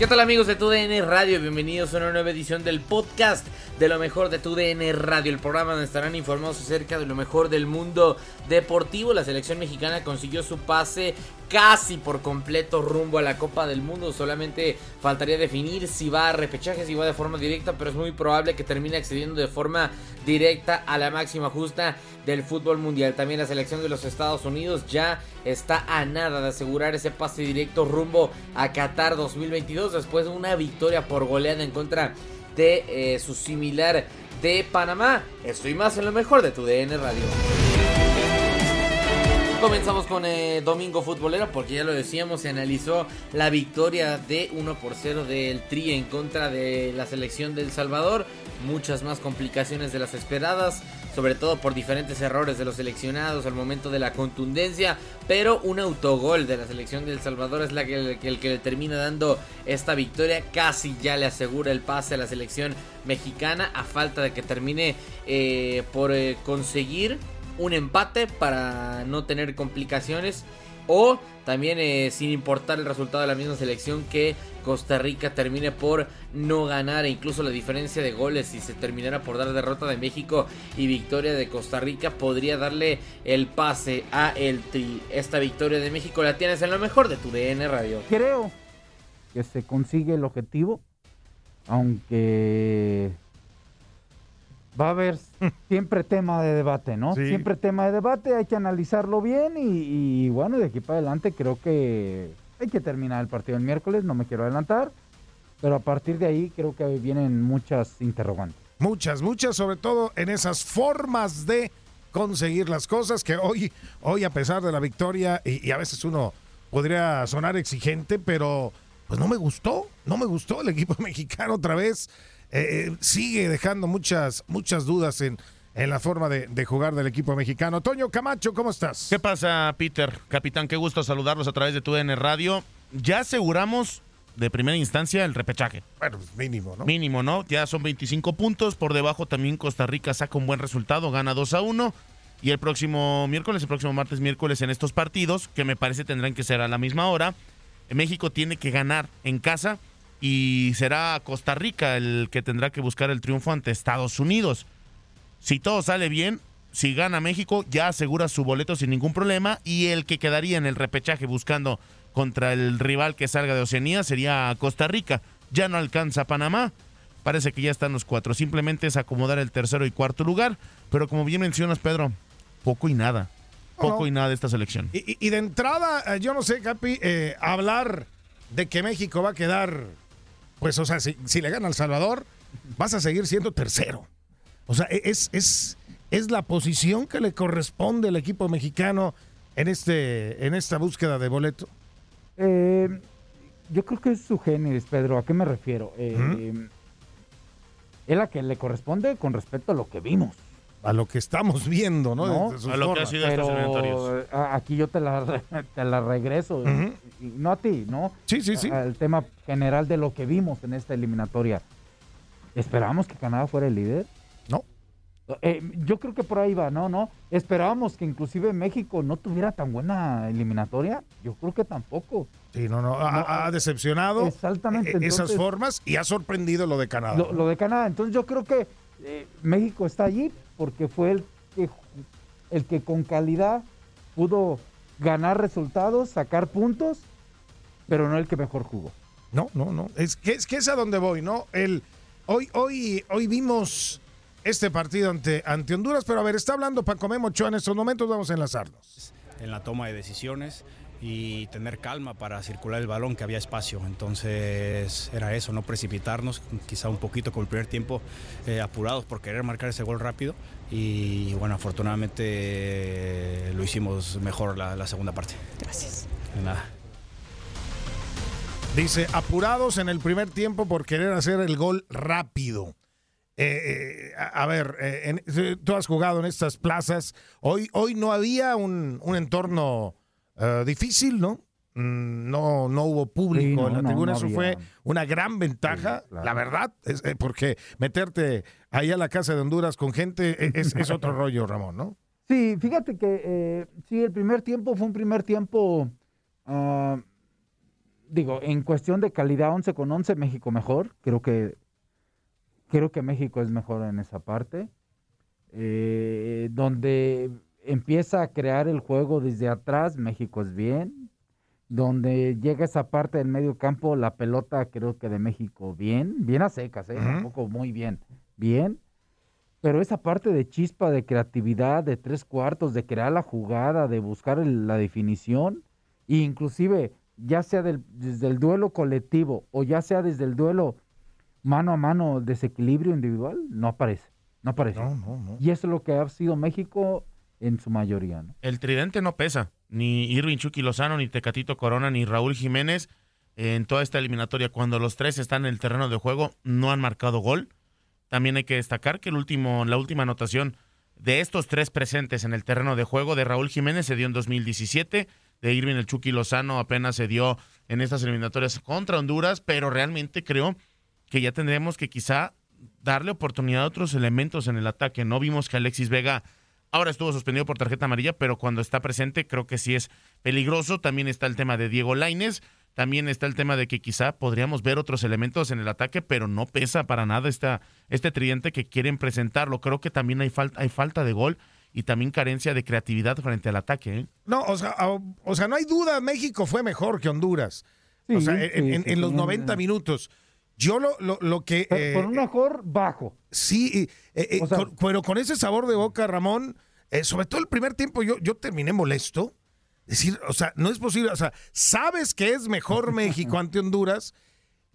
¿Qué tal amigos de TUDN Radio? Bienvenidos a una nueva edición del podcast de lo mejor de TUDN Radio, el programa donde estarán informados acerca de lo mejor del mundo deportivo. La selección mexicana consiguió su pase casi por completo rumbo a la Copa del Mundo. Solamente faltaría definir si va a repechaje, si va de forma directa, pero es muy probable que termine accediendo de forma directa a la máxima justa del fútbol mundial. También la selección de los Estados Unidos ya está a nada de asegurar ese pase directo rumbo a Qatar 2022 después de una victoria por goleada en contra de eh, su similar de Panamá. Estoy más en lo mejor de tu DN Radio. Comenzamos con eh, Domingo Futbolero porque ya lo decíamos, se analizó la victoria de 1 por 0 del Tri en contra de la selección del Salvador. Muchas más complicaciones de las esperadas, sobre todo por diferentes errores de los seleccionados al momento de la contundencia. Pero un autogol de la selección del Salvador es la que, el, el que le termina dando esta victoria. Casi ya le asegura el pase a la selección mexicana a falta de que termine eh, por eh, conseguir un empate para no tener complicaciones o también eh, sin importar el resultado de la misma selección que Costa Rica termine por no ganar e incluso la diferencia de goles si se terminara por dar derrota de México y victoria de Costa Rica podría darle el pase a el tri. Esta victoria de México la tienes en lo mejor de tu DN Radio. Creo que se consigue el objetivo, aunque va a haber siempre tema de debate, ¿no? Sí. Siempre tema de debate, hay que analizarlo bien y, y, bueno, de aquí para adelante creo que hay que terminar el partido el miércoles, no me quiero adelantar, pero a partir de ahí creo que vienen muchas interrogantes. Muchas, muchas, sobre todo en esas formas de conseguir las cosas que hoy, hoy a pesar de la victoria, y, y a veces uno podría sonar exigente, pero pues no me gustó, no me gustó el equipo mexicano otra vez. Eh, sigue dejando muchas, muchas dudas en, en la forma de, de, jugar del equipo mexicano. Toño Camacho, ¿cómo estás? ¿Qué pasa, Peter? Capitán, qué gusto saludarlos a través de tu DN Radio. Ya aseguramos de primera instancia el repechaje. Bueno, pues mínimo, ¿no? Mínimo, ¿no? Ya son 25 puntos. Por debajo también Costa Rica saca un buen resultado, gana 2 a 1. Y el próximo miércoles, el próximo martes, miércoles en estos partidos, que me parece tendrán que ser a la misma hora, México tiene que ganar en casa y será Costa Rica el que tendrá que buscar el triunfo ante Estados Unidos. Si todo sale bien, si gana México, ya asegura su boleto sin ningún problema. Y el que quedaría en el repechaje buscando contra el rival que salga de Oceanía sería Costa Rica. Ya no alcanza Panamá. Parece que ya están los cuatro. Simplemente es acomodar el tercero y cuarto lugar. Pero como bien mencionas, Pedro, poco y nada. Poco No. y nada de esta selección. Y, y- y de entrada, eh, yo no sé, Capi, eh, hablar de que México va a quedar, pues, o sea, si, si le gana al Salvador, vas a seguir siendo tercero. O sea, e- es, es, es la posición que le corresponde al equipo mexicano en, este, en esta búsqueda de boleto. Eh, yo creo que es su génesis, Pedro. ¿A qué me refiero? Eh, Es la que le corresponde con respecto a lo que vimos. A lo que estamos viendo, ¿no? ¿no? Desde sus formas. Pero a- aquí yo te la, te la regreso. Y- y no a ti, ¿no? Sí, sí, sí. Al tema general de lo que vimos en esta eliminatoria. ¿Esperábamos que Canadá fuera el líder? No. Eh, yo creo que por ahí va, ¿no? ¿no? ¿Esperábamos que inclusive México no tuviera tan buena eliminatoria? Yo creo que tampoco. Sí, no, no, ha, ha decepcionado Exactamente, eh, esas entonces- formas y ha sorprendido lo de Canadá. Lo, lo de Canadá. Entonces yo creo que eh, México está allí porque fue el que, el que con calidad pudo ganar resultados, sacar puntos, pero no el que mejor jugó. No, no, no. Es que es, que es a donde voy, ¿no? El, hoy, hoy, hoy vimos este partido ante, ante Honduras, pero a ver, está hablando Paco Memo Ochoa en estos momentos, vamos a enlazarnos. en la toma de decisiones y tener calma para circular el balón, que había espacio. Entonces era eso, no precipitarnos, quizá un poquito con el primer tiempo eh, apurados por querer marcar ese gol rápido. Y bueno, afortunadamente eh, lo hicimos mejor la, la segunda parte. Gracias. Nada. Dice, apurados en el primer tiempo por querer hacer el gol rápido. Eh, eh, a, a ver, eh, en- tú has jugado en estas plazas. Hoy, hoy no había un, un entorno eh, difícil, ¿no? Mm, No, no hubo público Sí, no, en la no, tribuna. no Eso fue una gran ventaja, la verdad, es, eh, porque meterte ahí a la casa de Honduras con gente eh, es, es otro rollo, Ramón, ¿no? Sí, fíjate que eh, sí, el primer tiempo fue un primer tiempo, ah, digo, en cuestión de calidad 11 con 11, México mejor. Creo que, creo que México es mejor en esa parte. Eh, donde empieza a crear el juego desde atrás, México es bien. Donde llega esa parte del medio campo, la pelota creo que de México bien, bien a secas, ¿eh? Muy bien, bien. Pero esa parte de chispa, de creatividad, de tres cuartos, de crear la jugada, de buscar el- la definición, e inclusive ya sea del- desde el duelo colectivo o ya sea desde el duelo mano a mano, desequilibrio individual, no aparece, no aparece. Y eso es lo que ha sido México en su mayoría, ¿no? El tridente no pesa. Ni Irving Chucky Lozano, ni Tecatito Corona, ni Raúl Jiménez en toda esta eliminatoria. Cuando los tres están en el terreno de juego, no han marcado gol. También hay que destacar que el último, la última anotación de estos tres presentes en el terreno de juego de Raúl Jiménez se dio en 2017. De Irving el Chucky Lozano apenas se dio en estas eliminatorias contra Honduras, pero realmente creo que ya tendremos que quizá darle oportunidad a otros elementos en el ataque. No vimos que Alexis Vega ahora estuvo suspendido por tarjeta amarilla, pero cuando está presente creo que sí es peligroso. También está el tema de Diego Laines, también está el tema de que quizá podríamos ver otros elementos en el ataque, pero no pesa para nada esta, este tridente que quieren presentarlo. Creo que también hay, falta hay falta de gol y también carencia de creatividad frente al ataque. ¿eh? No, o sea, o sea, no hay duda, México fue mejor que Honduras. o Sí, sea, en, sí, en- sí, en los sí, 90 en- minutos. Yo lo, lo, lo que... eh, Por un mejor bajo. Sí, eh, eh, O sea- con- pero con ese sabor de boca, Ramón, eh, sobre todo el primer tiempo yo, yo terminé molesto. Decir, o sea, no es posible, o sea, sabes que es mejor México ante Honduras,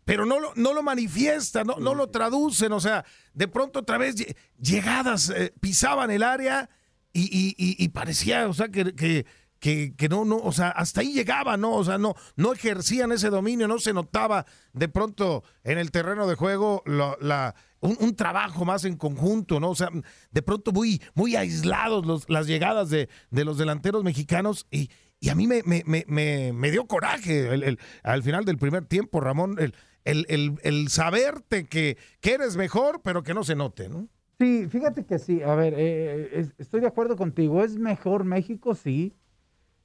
pero no lo, no lo manifiestan, no, no lo traducen, o sea, de pronto otra vez lle- llegadas, eh, pisaban el área y, y- y- y parecía, o sea, que, que, que, que no, no, o sea, hasta ahí llegaba, ¿no? O sea, no, no ejercían ese dominio, no se notaba de pronto en el terreno de juego la, un, trabajo más en conjunto, ¿no? O sea, de pronto muy, muy aislados las llegadas de, de los delanteros mexicanos y, y a mí me, me, me, me- dio coraje el- al final del primer tiempo, Ramón, el, el, saberte que, que eres mejor, pero que no se note, ¿no? Sí, fíjate que sí. A ver, eh, es- estoy de acuerdo contigo. ¿Es mejor México? Sí.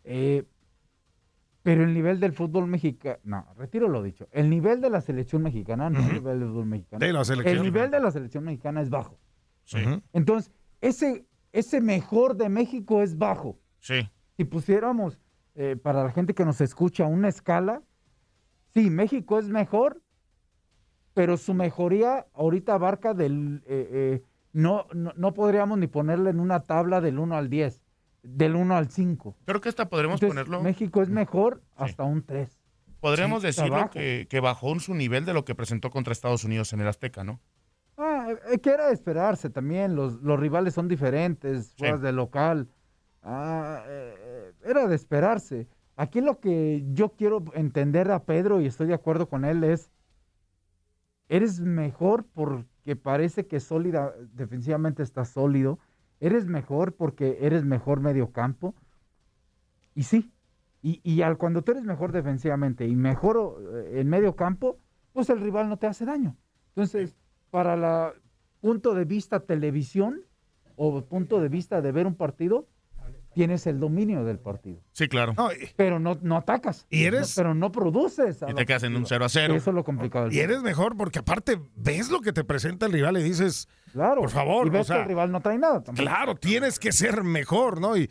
Eh, pero el nivel del fútbol mexicano, no, retiro lo dicho. El nivel de la selección mexicana, no el nivel del fútbol mexicano. De la selección. El nivel de la selección mexicana es bajo. Entonces, ese ese mejor de México es bajo. Sí. Si pusiéramos eh, para la gente que nos escucha una escala, sí, México es mejor, pero su mejoría ahorita abarca del... eh, eh, no, no, no podríamos ni ponerle en una tabla del 1 al 10, del 1 al 5. Creo que esta podremos Entonces, ponerlo. México es mejor hasta un 3. Podríamos Sí, decirlo que, que bajó en su nivel de lo que presentó contra Estados Unidos en el Azteca, ¿no? Ah, eh, que era de esperarse también, los, los rivales son diferentes, juegas de local. Ah, eh, era de esperarse. Aquí lo que yo quiero entender a Pedro, y estoy de acuerdo con él, es, eres mejor porque parece que sólida, defensivamente está sólido, eres mejor porque eres mejor medio campo. Y sí, y, y al, cuando tú eres mejor defensivamente y mejor eh, en medio campo, pues el rival no te hace daño. Entonces, para la punto de vista televisión o punto de vista de ver un partido, tienes el dominio del partido. Sí, claro. Pero no, no atacas. Y eres- No, pero no produces. a Y te quedas en un 0 a 0. Eso es lo complicado. del Y eres mejor porque aparte ves lo que te presenta el rival y dices, Claro. por favor, Y ves o sea, que el rival no trae nada. tampoco. claro, tienes que ser mejor, ¿no? Y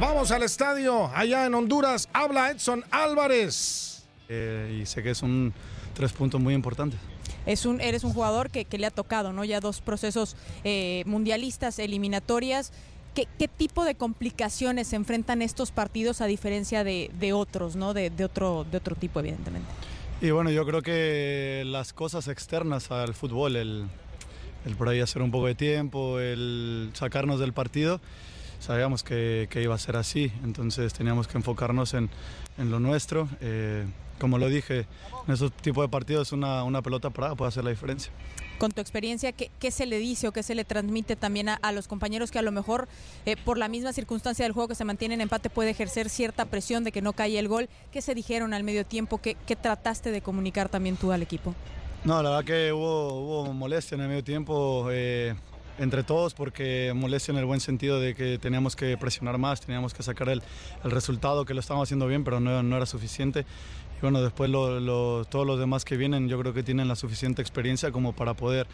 Vamos al estadio allá en Honduras. Habla Edson Álvarez. Eh, y sé que son tres puntos muy importantes. Es un, eres un jugador que, que le ha tocado, ¿no? Ya dos procesos eh, mundialistas, eliminatorias. ¿Qué, qué tipo de complicaciones se enfrentan estos partidos a diferencia de, de otros, ¿no? De, de otro, de otro tipo, evidentemente. Y bueno, yo creo que las cosas externas al fútbol, el, el por ahí hacer un poco de tiempo, el sacarnos del partido, sabíamos que, que iba a ser así, entonces teníamos que enfocarnos en, en lo nuestro. Eh, como lo dije, en esos tipos de partidos una, una pelota parada puede hacer la diferencia. Con tu experiencia, ¿qué, qué se le dice o qué se le transmite también a, a los compañeros que a lo mejor eh, por la misma circunstancia del juego que se mantiene en empate puede ejercer cierta presión de que no cae el gol? ¿Qué se dijeron al medio tiempo? ¿Qué, qué trataste de comunicar también tú al equipo? No, la verdad que hubo, hubo molestia en el medio tiempo eh, entre todos porque molestia en el buen sentido de que teníamos que presionar más, teníamos que sacar el, el resultado que lo estábamos haciendo bien, pero no, no era suficiente. Y bueno, después todos los demás que vienen yo creo que tienen la suficiente experiencia como para poder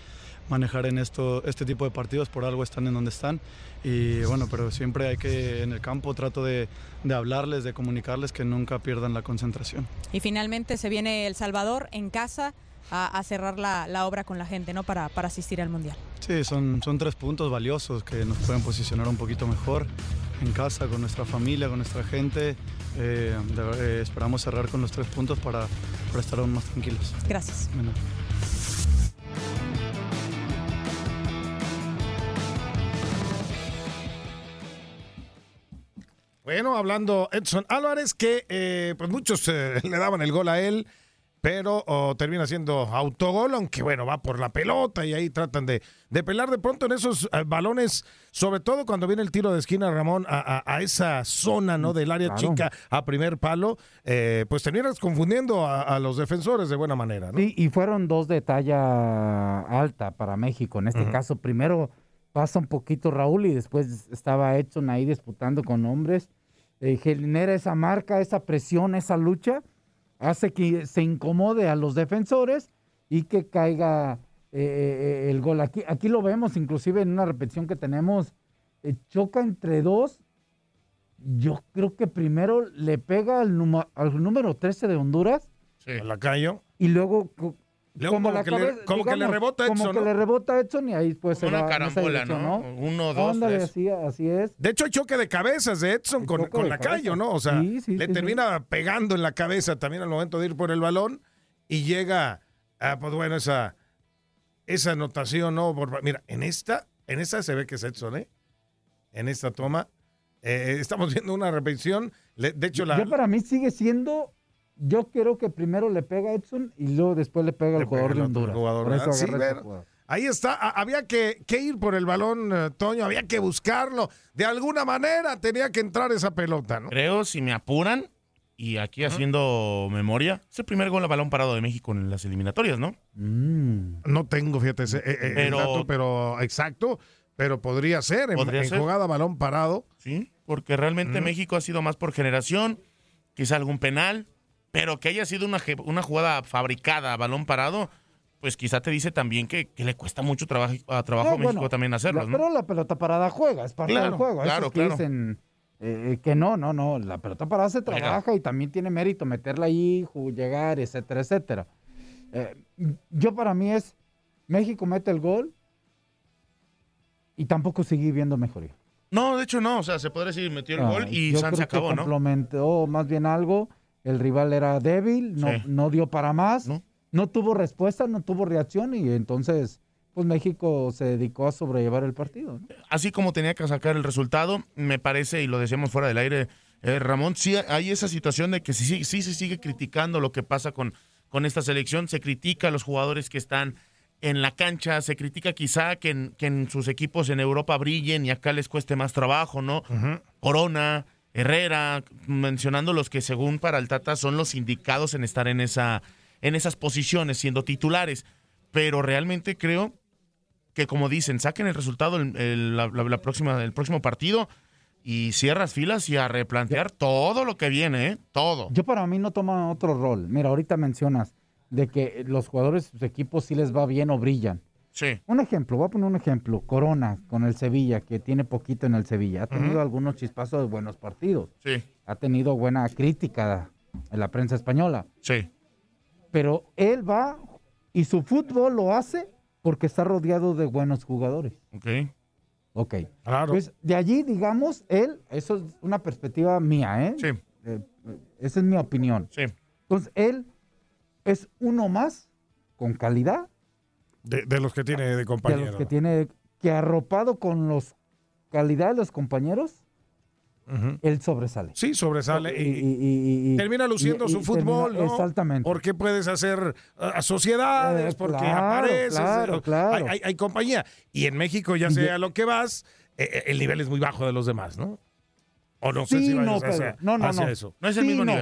manejar en esto, este tipo de partidos, por algo están en donde están. Y bueno, pero siempre hay que, en el campo trato de, de hablarles, de comunicarles que nunca pierdan la concentración. Y finalmente se viene El Salvador en casa a, a cerrar la, la obra con la gente, ¿no? Para, para asistir al Mundial. Sí, son, son tres puntos valiosos que nos pueden posicionar un poquito mejor en casa, con nuestra familia, con nuestra gente. Eh, de eh, esperamos cerrar con los tres puntos para, para estar aún más tranquilos. Gracias. Bueno. Bueno, hablando Edson Álvarez, que eh, pues muchos eh, le daban el gol a él, pero oh, termina siendo autogol, aunque bueno, va por la pelota y ahí tratan de, de pelar de pronto en esos eh, balones, sobre todo cuando viene el tiro de esquina, Ramón, a, a- a esa zona ¿no? del área Claro. chica a primer palo, eh, pues terminas confundiendo a, a los defensores de buena manera, ¿no? Sí, y fueron dos de talla alta para México. En este caso, primero pasa un poquito Raúl y después estaba Edson ahí disputando con hombres. Eh, genera esa marca, esa presión, esa lucha, hace que se incomode a los defensores y que caiga eh, eh, el gol. Aquí, aquí lo vemos inclusive en una repetición que tenemos. eh, choca entre dos. Yo creo que primero le pega al, numa- al número 13 de Honduras. A Lacayo. Y luego, Luego como que le- como que le rebota Como Edson, que ¿no? le rebota a Edson y ahí pues se Una va carambola, dirección, ¿no? Uno, dos, Ándale, tres. así, así es. De hecho, hay choque de cabezas de Edson con, con de Lacayo, cabeza. ¿no? O sea, Sí, sí, le sí, termina pegando en la cabeza también al momento de ir por el balón y llega, a, pues bueno, esa, esa anotación, ¿no? Por- mira, en esta, en esta se ve que es Edson, ¿eh? En esta toma. eh, estamos viendo una repetición. de hecho, la, Yo para mí sigue siendo, yo creo que primero le pega a Edson y luego después le pega al jugador el de Honduras. jugador, Por eso ¿verdad? Sí, agarra ese bueno. jugador. Ahí está, a- había que, que ir por el balón, eh, Toño, había que buscarlo. De alguna manera tenía que entrar esa pelota, ¿no? Creo, si me apuran, y aquí haciendo memoria, es el primer gol a balón parado de México en las eliminatorias, ¿no? No tengo, fíjate, ese, eh, eh, el Pero- dato, pero exacto, pero podría ser en, Podría en ser. jugada balón parado. Sí, porque realmente Mm. México ha sido más por generación, quizá algún penal, pero que haya sido una, una jugada fabricada a balón parado, pues quizá te dice también que, que le cuesta mucho trabajo, a trabajo No, a México bueno, también hacerlo, ¿no? Pero la pelota parada juega, es parte Claro, del juego. claro, que claro. dicen eh, que no, no, no. La pelota parada se trabaja y también tiene mérito meterla ahí, llegar, etcétera, etcétera. Eh, yo para mí es, México mete el gol y tampoco seguí viendo mejoría. No, de hecho no, o sea, se podría decir, metió el gol y San se que acabó, ¿no? complementó más bien algo. El rival era débil, no, Sí. no dio para más, no. tuvo respuesta, no tuvo reacción y entonces, pues México se dedicó a sobrellevar el partido. ¿no? así como tenía que sacar el resultado, me parece, y lo decíamos fuera del aire, eh, Ramón, sí hay esa situación de que sí, sí, sí se sigue criticando lo que pasa con, con esta selección, se critica a los jugadores que están en la cancha, se critica quizá que en, que en sus equipos en Europa brillen y acá les cueste más trabajo, ¿no? Corona, Herrera, mencionando los que según para el Tata son los indicados en estar en, esa, en esas posiciones, siendo titulares. Pero realmente creo que como dicen, saquen el resultado el, el- la, próxima, el próximo partido y cierras filas y a replantear todo lo que viene, ¿eh? Todo. Yo para mí no toma otro rol. Mira, ahorita mencionas de que los jugadores sus equipos sí les va bien o brillan. Sí. Un ejemplo, voy a poner un ejemplo. Corona con el Sevilla, que tiene poquito en el Sevilla. Ha tenido algunos chispazos de buenos partidos. Sí. Ha tenido buena crítica en la prensa española. Sí. Pero él va y su fútbol lo hace porque está rodeado de buenos jugadores. Ok. Ok. Pues de allí, digamos, él, eso es una perspectiva mía, ¿eh? Sí. Eh, esa es mi opinión. Sí. Entonces, él es uno más con calidad De, de los que tiene de de compañero. los que tiene, que arropado con los calidad de los compañeros, Ujú. él sobresale. Sí, sobresale. Y, Y, y- y- termina luciendo su fútbol, termina- ¿no? Exactamente. Porque puedes hacer uh, sociedades, Eh, porque claro, apareces, claro, eh, claro. Hay, hay- compañía. Y en México, ya sea lo que vas, eh, eh, el nivel es muy bajo de los demás, ¿no? O no sé Sí, si no, vayas hacia, Pedro. no, no, hacia no. eso. Sí, no.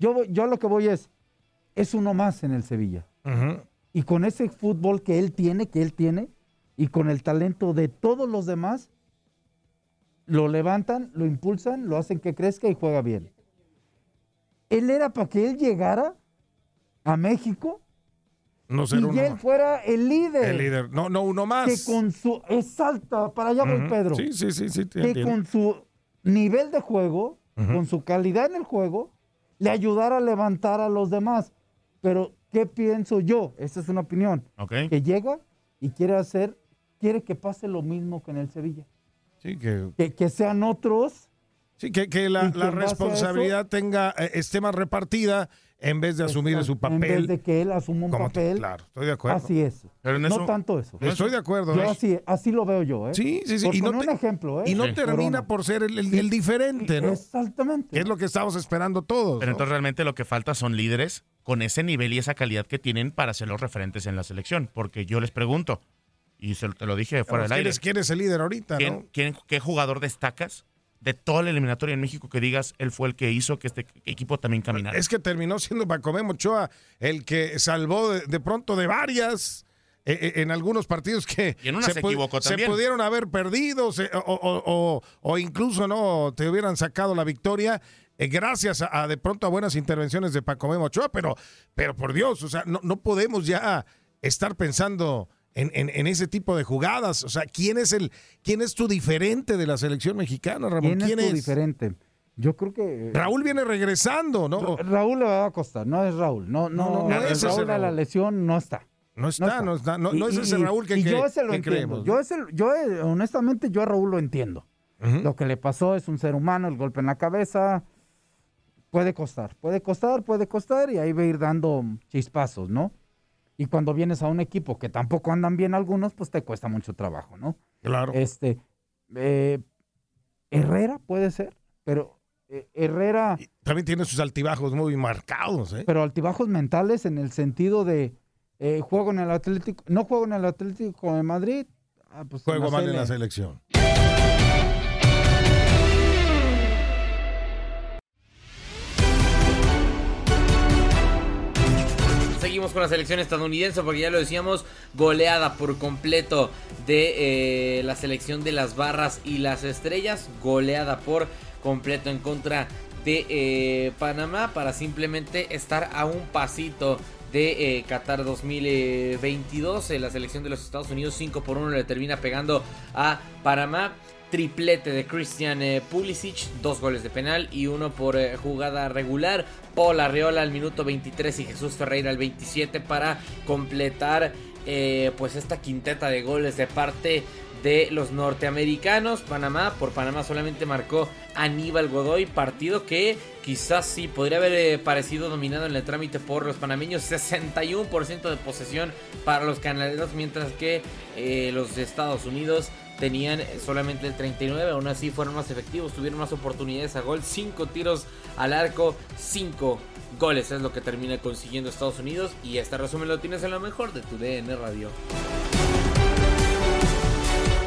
Yo, voy- yo a lo que voy es, es uno más en el Sevilla. Ujú. Y con ese fútbol que él tiene, que él tiene, y con el talento de todos los demás, lo levantan, lo impulsan, lo hacen que crezca y juega bien. Él era para que él llegara a México No ser y uno él más. fuera el líder. El líder. No, no uno más. Que con su. Exacto, para allá voy, Ujú. Pedro. Sí, sí, sí, sí. te que entiendo. con su nivel de juego, con su calidad en el juego, le ayudara a levantar a los demás. Pero, ¿qué pienso yo? Esa es una opinión. Ok. Que llega y quiere hacer, quiere que pase lo mismo que en el Sevilla. Sí, que, Que, que sean otros. sí, que, que la, la en responsabilidad tenga, eh, esté más repartida en vez de asumir su En papel. vez de que él asuma un papel. Claro, estoy de acuerdo. Así es. Pero en no eso- tanto eso. Estoy de acuerdo. Yo así, así lo veo yo, ¿eh? Sí, sí, sí. Por y no, te- un ejemplo, ¿eh? y no Sí. termina por ser el, el- el diferente, ¿no? Exactamente. Que es lo que estamos esperando todos. Pero ¿no? entonces realmente lo que falta son líderes con ese nivel y esa calidad que tienen para ser los referentes en la selección. Porque yo les pregunto, y se, te lo dije fuera del ¿Quién aire, quién es el líder ahorita, ¿quién- no? quién- ¿qué jugador destacas de toda la eliminatoria en México que digas él fue el que hizo que este equipo también caminara? Es que terminó siendo Bacomé Ochoa el que salvó de, de pronto de varias eh, eh, en algunos partidos que Y en una se equivocó pudieron haber perdido se- o, o- o- o incluso no te hubieran sacado la victoria eh, gracias a, a de pronto a buenas intervenciones de Paco Memo Ochoa, pero, pero por Dios, o sea, no, no podemos ya estar pensando en, en- en ese tipo de jugadas. O sea, ¿quién es el, quién es tu diferente de la selección mexicana, Ramón? ¿Quién, es tu diferente? Yo creo que. Raúl viene regresando, ¿no? Ra- Raúl le va a costar, no es Raúl. No, no, No, no, es Raúl a la lesión no está. No está, no está, no, no es ese Raúl que, y que- yo lo que creemos. Yo, ese, yo eh, honestamente, yo a Raúl lo entiendo. Lo que le pasó es un ser humano, el golpe en la cabeza. Puede costar, puede costar, puede costar, y ahí va a ir dando chispazos, ¿no? Y cuando vienes a un equipo que tampoco andan bien algunos, pues te cuesta mucho trabajo, ¿no? Claro. Este, eh, Herrera puede ser, pero eh, Herrera, También tiene sus altibajos muy marcados, ¿eh? pero altibajos mentales en el sentido de Eh, juego en el Atlético, no juego en el Atlético de Madrid. Ah, pues Juego mal en la selección. Seguimos con la selección estadounidense porque ya lo decíamos, goleada por completo de eh, la selección de las barras y las estrellas, goleada por completo en contra de eh, Panamá para simplemente estar a un pasito de eh, Qatar 2022. Eh, la selección de los Estados Unidos 5 por 1 le termina pegando a Panamá. Triplete de Christian eh, Pulisic, dos goles de penal y uno por eh, jugada regular. Paul Arreola al minuto 23 y Jesús Ferreira al 27 para completar eh, pues esta quinteta de goles de parte de los norteamericanos. Panamá, por Panamá solamente marcó Aníbal Godoy, partido que quizás sí podría haber parecido dominado en el trámite por los panameños. 61% de posesión para los canaleros, mientras que los de Estados Unidos tenían solamente el 39, aún así fueron más efectivos, tuvieron más oportunidades a gol, 5 tiros al arco, 5 goles es lo que termina consiguiendo Estados Unidos y este resumen lo tienes en lo mejor de tu DN Radio.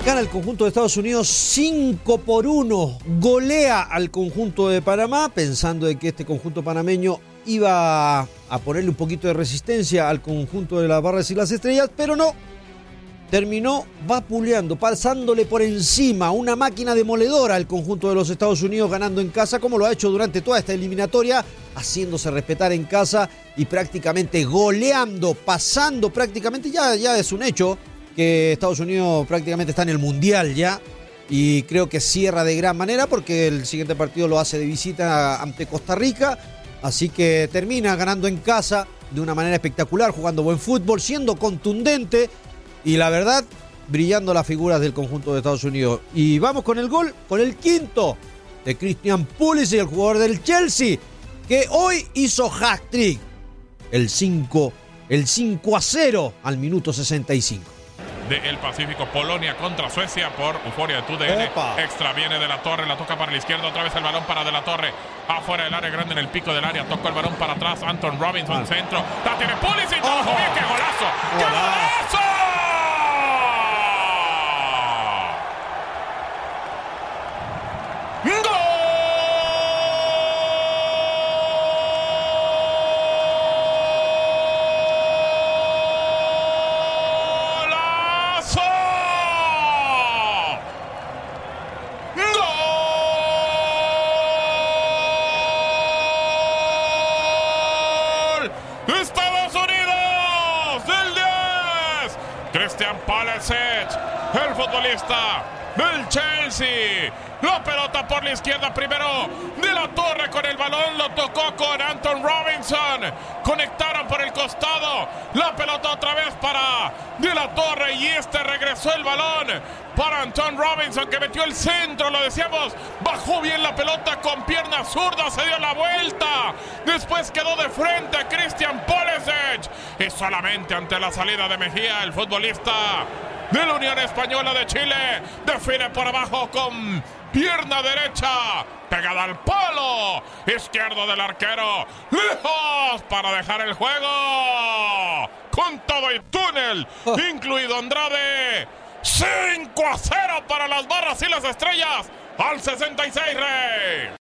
Gana el conjunto de Estados Unidos 5 por 1. Golea al conjunto de Panamá, pensando de que este conjunto panameño iba a ponerle un poquito de resistencia al conjunto de las barras y las estrellas, pero no. Terminó vapuleando, pasándole por encima una máquina demoledora al conjunto de los Estados Unidos, ganando en casa, como lo ha hecho durante toda esta eliminatoria, haciéndose respetar en casa y prácticamente goleando, pasando prácticamente, ya, ya es un hecho, que Estados Unidos prácticamente está en el Mundial ya y creo que cierra de gran manera porque el siguiente partido lo hace de visita ante Costa Rica, así que termina ganando en casa de una manera espectacular, jugando buen fútbol, siendo contundente y la verdad brillando las figuras del conjunto de Estados Unidos. Y vamos con el gol, con el quinto de Christian Pulisic, el jugador del Chelsea, que hoy hizo hat-trick. El 5, el 5 a 0 al minuto 65. del Pacífico, Polonia contra Suecia por euforia de TUDN. Opa. Extra viene de la torre, la toca para la izquierda, otra vez el balón para de la torre. Afuera del área grande en el pico del área, tocó el balón para atrás. Anton Robinson, centro. La tiene Pulisic. ¡Qué golazo! ¡Qué golazo! ¡Gol! ¡Estados Unidos! ¡Del 10! Christian Pulisic, el futbolista del Chelsea. La pelota por la izquierda primero. De la torre con el balón. Lo tocó con Anton Robinson. Conectaron por el costado. La pelota otra vez para De la torre. Y este regresó el balón para Anton Robinson que metió el centro. Lo decíamos. Bajó bien la pelota con pierna zurda. Se dio la vuelta. Después quedó de frente Christian Pulisic. Y solamente ante la salida de Mejía, el futbolista de la Unión Española de Chile. Define por abajo con pierna derecha. Pegada al palo. Izquierdo del arquero. Lejos para dejar el juego. Con todo y túnel. Incluido Andrade. 5 a 0 para las barras y las estrellas. Al 66, Rey.